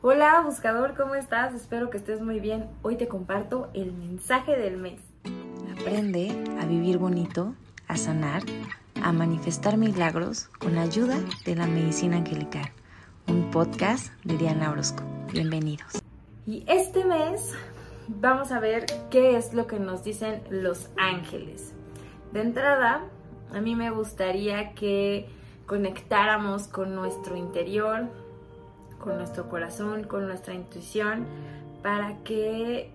Hola buscador, ¿cómo estás? Espero que estés muy bien. Hoy te comparto el mensaje del mes. Aprende a vivir bonito, a sanar, a manifestar milagros con la ayuda de la medicina angelical. Un podcast de Diana Orozco. Bienvenidos. Y este mes vamos a ver qué es lo que nos dicen los ángeles. De entrada, a mí me gustaría que conectáramos con nuestro interior, con nuestro corazón, con nuestra intuición, para que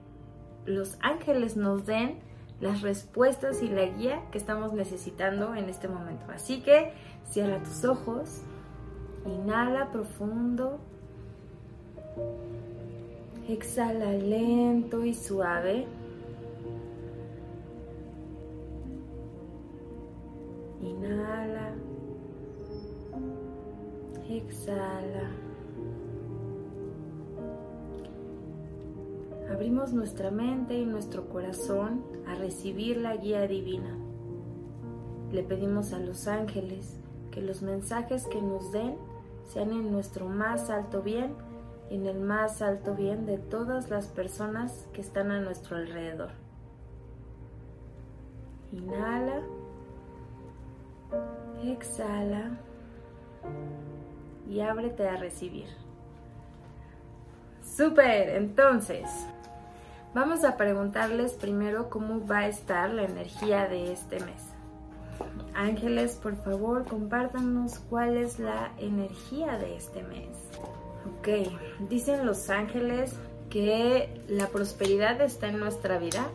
los ángeles nos den las respuestas y la guía que estamos necesitando en este momento. Así que cierra tus ojos, inhala profundo, exhala lento y suave. Inhala, exhala. Abrimos nuestra mente y nuestro corazón a recibir la guía divina. Le pedimos a los ángeles que los mensajes que nos den sean en nuestro más alto bien, en el más alto bien de todas las personas que están a nuestro alrededor. Inhala, exhala y ábrete a recibir. Super, entonces, Vamos a preguntarles primero cómo va a estar la energía de este mes. Ángeles, por favor, compártanos cuál es la energía de este mes. Ok, dicen los ángeles que la prosperidad está en nuestra vida.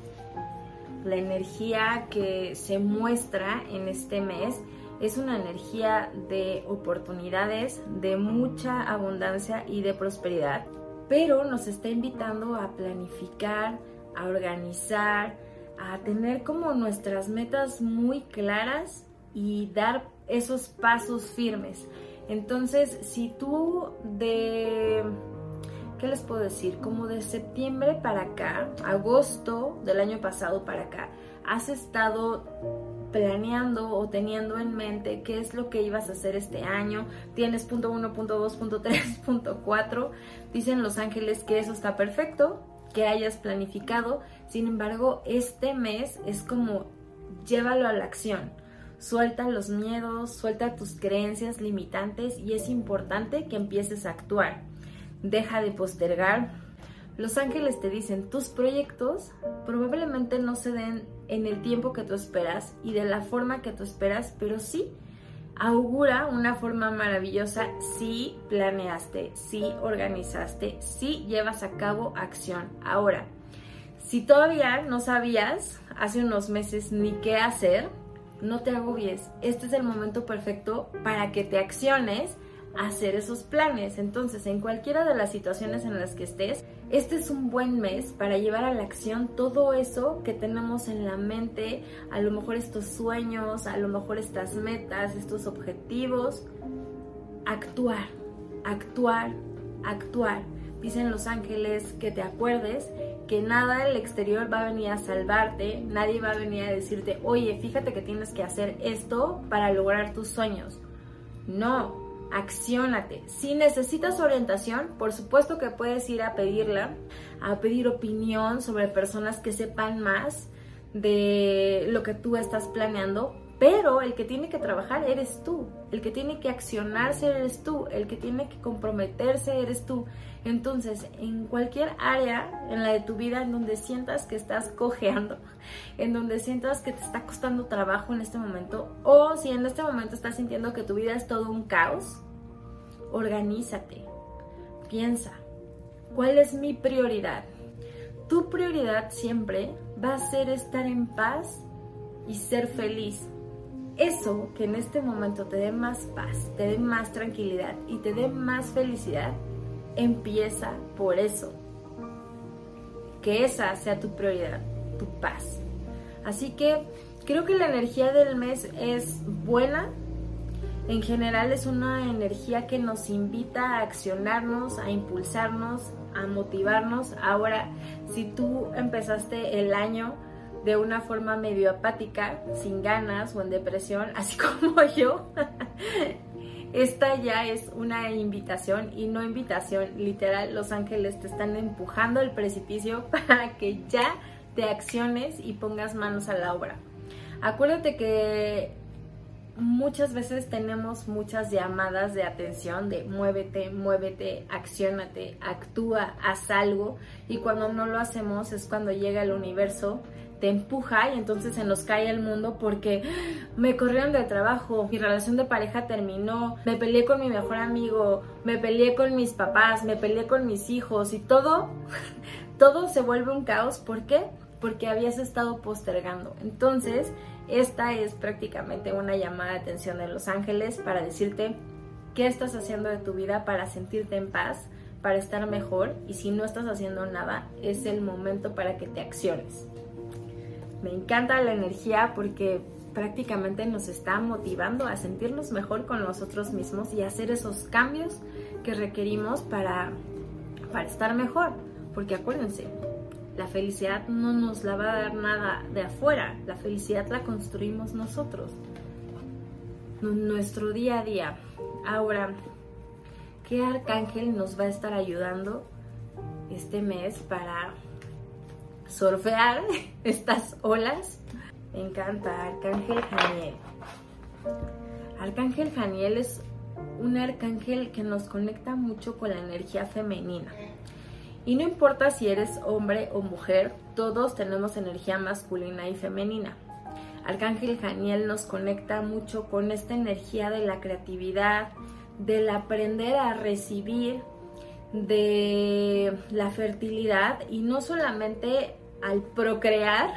La energía que se muestra en este mes es una energía de oportunidades, de mucha abundancia y de prosperidad pero nos está invitando a planificar, a organizar, a tener como nuestras metas muy claras y dar esos pasos firmes. Entonces, si tú de, ¿qué les puedo decir? Como de septiembre para acá, agosto del año pasado para acá, has estado planeando o teniendo en mente qué es lo que ibas a hacer este año, tienes punto 1, punto 2, punto 3, punto 4, dicen los ángeles que eso está perfecto, que hayas planificado, sin embargo este mes es como llévalo a la acción, suelta los miedos, suelta tus creencias limitantes y es importante que empieces a actuar, deja de postergar, los ángeles te dicen, tus proyectos probablemente no se den en el tiempo que tú esperas y de la forma que tú esperas, pero sí augura una forma maravillosa si planeaste, si organizaste, si llevas a cabo acción. Ahora, si todavía no sabías hace unos meses ni qué hacer, no te agobies. Este es el momento perfecto para que te acciones hacer esos planes. Entonces, en cualquiera de las situaciones en las que estés, este es un buen mes para llevar a la acción todo eso que tenemos en la mente, a lo mejor estos sueños, a lo mejor estas metas, estos objetivos. Actuar, actuar, actuar. Dicen los ángeles que te acuerdes que nada del exterior va a venir a salvarte, nadie va a venir a decirte, oye, fíjate que tienes que hacer esto para lograr tus sueños. No, acciónate. Si necesitas orientación, por supuesto que puedes ir a pedirla, a pedir opinión sobre personas que sepan más de lo que tú estás planeando, pero el que tiene que trabajar eres tú, el que tiene que accionarse eres tú, el que tiene que comprometerse eres tú. Entonces, en cualquier área en la de tu vida en donde sientas que estás cojeando, en donde sientas que te está costando trabajo en este momento, o si en este momento estás sintiendo que tu vida es todo un caos, organízate. Piensa, ¿cuál es mi prioridad? Tu prioridad siempre va a ser estar en paz y ser feliz. Eso que en este momento te dé más paz, te dé más tranquilidad y te dé más felicidad, empieza por eso. Que esa sea tu prioridad, tu paz. Así que creo que la energía del mes es buena. En general es una energía que nos invita a accionarnos, a impulsarnos, a motivarnos. Ahora, si tú empezaste el año de una forma medio apática, sin ganas o en depresión, así como yo, esta ya es una invitación y no invitación, literal, los ángeles te están empujando el precipicio para que ya te acciones y pongas manos a la obra. Acuérdate que muchas veces tenemos muchas llamadas de atención de muévete, muévete, accionate, actúa, haz algo y cuando no lo hacemos es cuando llega el universo te empuja y entonces se nos cae el mundo porque me corrieron de trabajo, mi relación de pareja terminó, me peleé con mi mejor amigo, me peleé con mis papás, me peleé con mis hijos y todo, todo se vuelve un caos. ¿Por qué? Porque habías estado postergando. Entonces, esta es prácticamente una llamada de atención de los ángeles para decirte qué estás haciendo de tu vida para sentirte en paz, para estar mejor y si no estás haciendo nada, es el momento para que te acciones. Me encanta la energía porque prácticamente nos está motivando a sentirnos mejor con nosotros mismos y hacer esos cambios que requerimos para, para estar mejor. Porque acuérdense, la felicidad no nos la va a dar nada de afuera, la felicidad la construimos nosotros, nuestro día a día. Ahora, ¿qué arcángel nos va a estar ayudando este mes para surfear estas olas? Me encanta, Arcángel Janiel. Arcángel Janiel es un arcángel que nos conecta mucho con la energía femenina. Y no importa si eres hombre o mujer, todos tenemos energía masculina y femenina. Arcángel Janiel nos conecta mucho con esta energía de la creatividad, del aprender a recibir, de la fertilidad y no solamente al procrear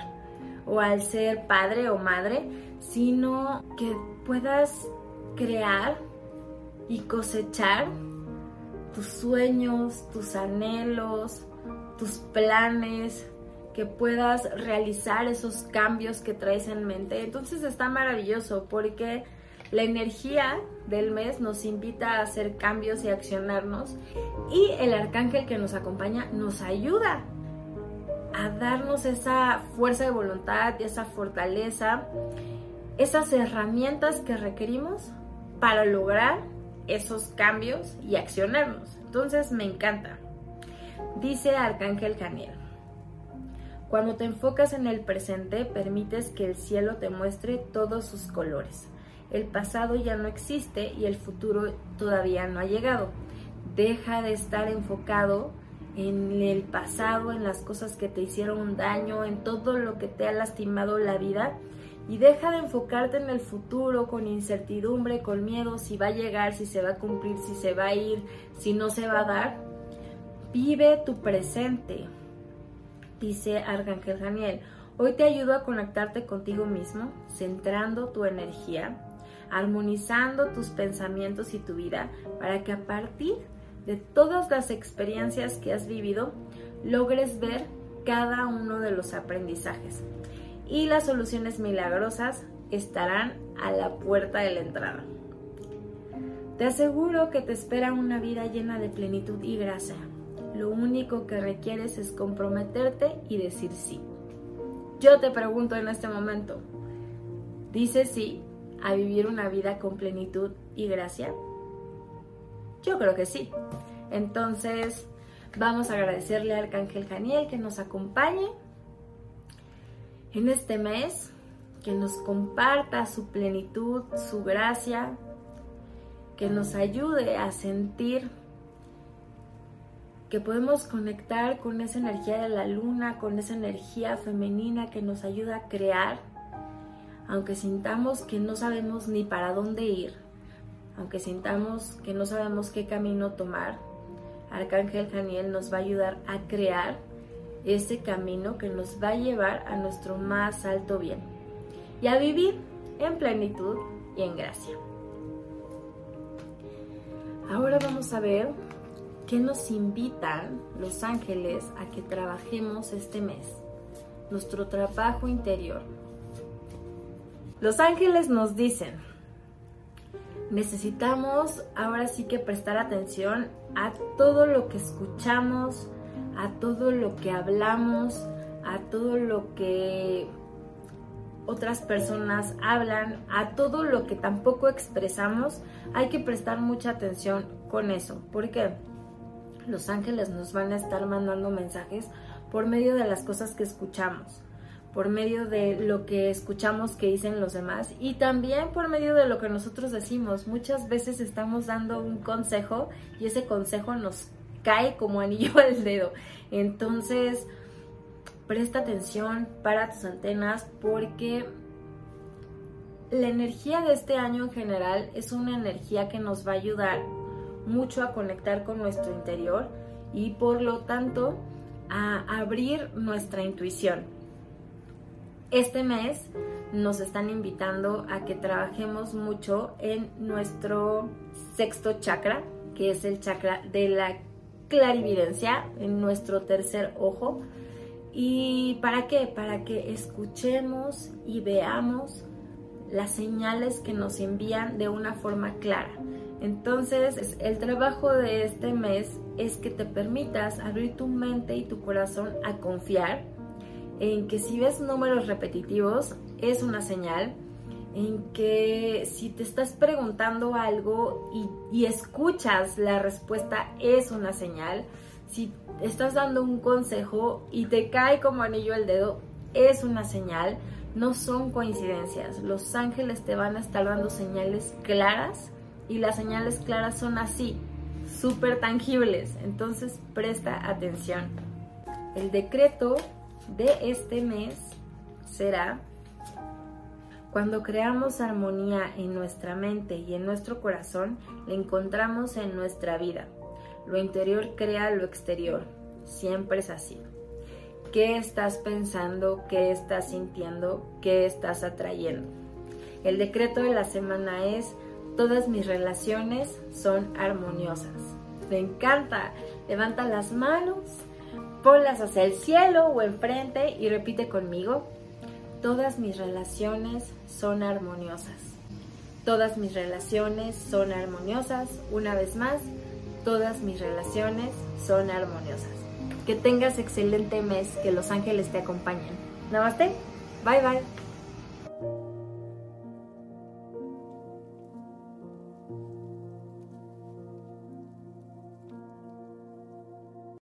o al ser padre o madre, sino que puedas crear y cosechar tus sueños, tus anhelos, tus planes, que puedas realizar esos cambios que traes en mente. Entonces está maravilloso porque la energía del mes nos invita a hacer cambios y accionarnos y el arcángel que nos acompaña nos ayuda a darnos esa fuerza de voluntad esa fortaleza, esas herramientas que requerimos para lograr esos cambios y accionarnos. Entonces me encanta. Dice Arcángel Janiel, cuando te enfocas en el presente, permites que el cielo te muestre todos sus colores. El pasado ya no existe y el futuro todavía no ha llegado. Deja de estar enfocado en el pasado, en las cosas que te hicieron daño, en todo lo que te ha lastimado la vida y deja de enfocarte en el futuro con incertidumbre, con miedo, si va a llegar, si se va a cumplir, si se va a ir, si no se va a dar. Vive tu presente, dice Arcángel Daniel. Hoy te ayudo a conectarte contigo mismo, centrando tu energía, armonizando tus pensamientos y tu vida para que a partir de todas las experiencias que has vivido logres ver cada uno de los aprendizajes y las soluciones milagrosas estarán a la puerta de la entrada. Te aseguro que te espera una vida llena de plenitud y gracia. Lo único que requieres es comprometerte y decir sí. Yo te pregunto en este momento, ¿dices sí a vivir una vida con plenitud y gracia? Yo creo que sí. Entonces, vamos a agradecerle al Arcángel Janiel que nos acompañe en este mes, que nos comparta su plenitud, su gracia, que nos ayude a sentir que podemos conectar con esa energía de la luna, con esa energía femenina que nos ayuda a crear, aunque sintamos que no sabemos ni para dónde ir, aunque sintamos que no sabemos qué camino tomar, Arcángel Daniel nos va a ayudar a crear ese camino que nos va a llevar a nuestro más alto bien y a vivir en plenitud y en gracia. Ahora vamos a ver qué nos invitan los ángeles a que trabajemos este mes, nuestro trabajo interior. Los ángeles nos dicen, necesitamos ahora sí que prestar atención a todo lo que escuchamos, a todo lo que hablamos, a todo lo que otras personas hablan, a todo lo que tampoco expresamos, hay que prestar mucha atención con eso. porque Los ángeles nos van a estar mandando mensajes por medio de las cosas que escuchamos, por medio de lo que escuchamos que dicen los demás y también por medio de lo que nosotros decimos. Muchas veces estamos dando un consejo y ese consejo nos cae como anillo al dedo. Entonces, presta atención para tus antenas porque la energía de este año en general es una energía que nos va a ayudar mucho a conectar con nuestro interior y por lo tanto a abrir nuestra intuición. Este mes nos están invitando a que trabajemos mucho en nuestro sexto chakra, que es el chakra de la clarividencia, en nuestro tercer ojo ¿Y para qué? Para que escuchemos y veamos las señales que nos envían de una forma clara. Entonces, el trabajo de este mes es que te permitas abrir tu mente y tu corazón a confiar en que si ves números repetitivos es una señal, en que si te estás preguntando algo y, escuchas la respuesta es una señal, si estás dando un consejo y te cae como anillo el dedo, es una señal, no son coincidencias. Los ángeles te van a estar dando señales claras y las señales claras son así, súper tangibles. Entonces presta atención. El decreto de este mes será cuando creamos armonía en nuestra mente y en nuestro corazón, la encontramos en nuestra vida. Lo interior crea lo exterior. Siempre es así. ¿Qué estás pensando? ¿Qué estás sintiendo? ¿Qué estás atrayendo? El decreto de la semana es, todas mis relaciones son armoniosas. Me encanta. Levanta las manos, ponlas hacia el cielo o enfrente y repite conmigo. Todas mis relaciones son armoniosas. Todas mis relaciones son armoniosas. Una vez más, todas mis relaciones son armoniosas. Que tengas excelente mes, que los ángeles te acompañen. Namaste, bye bye.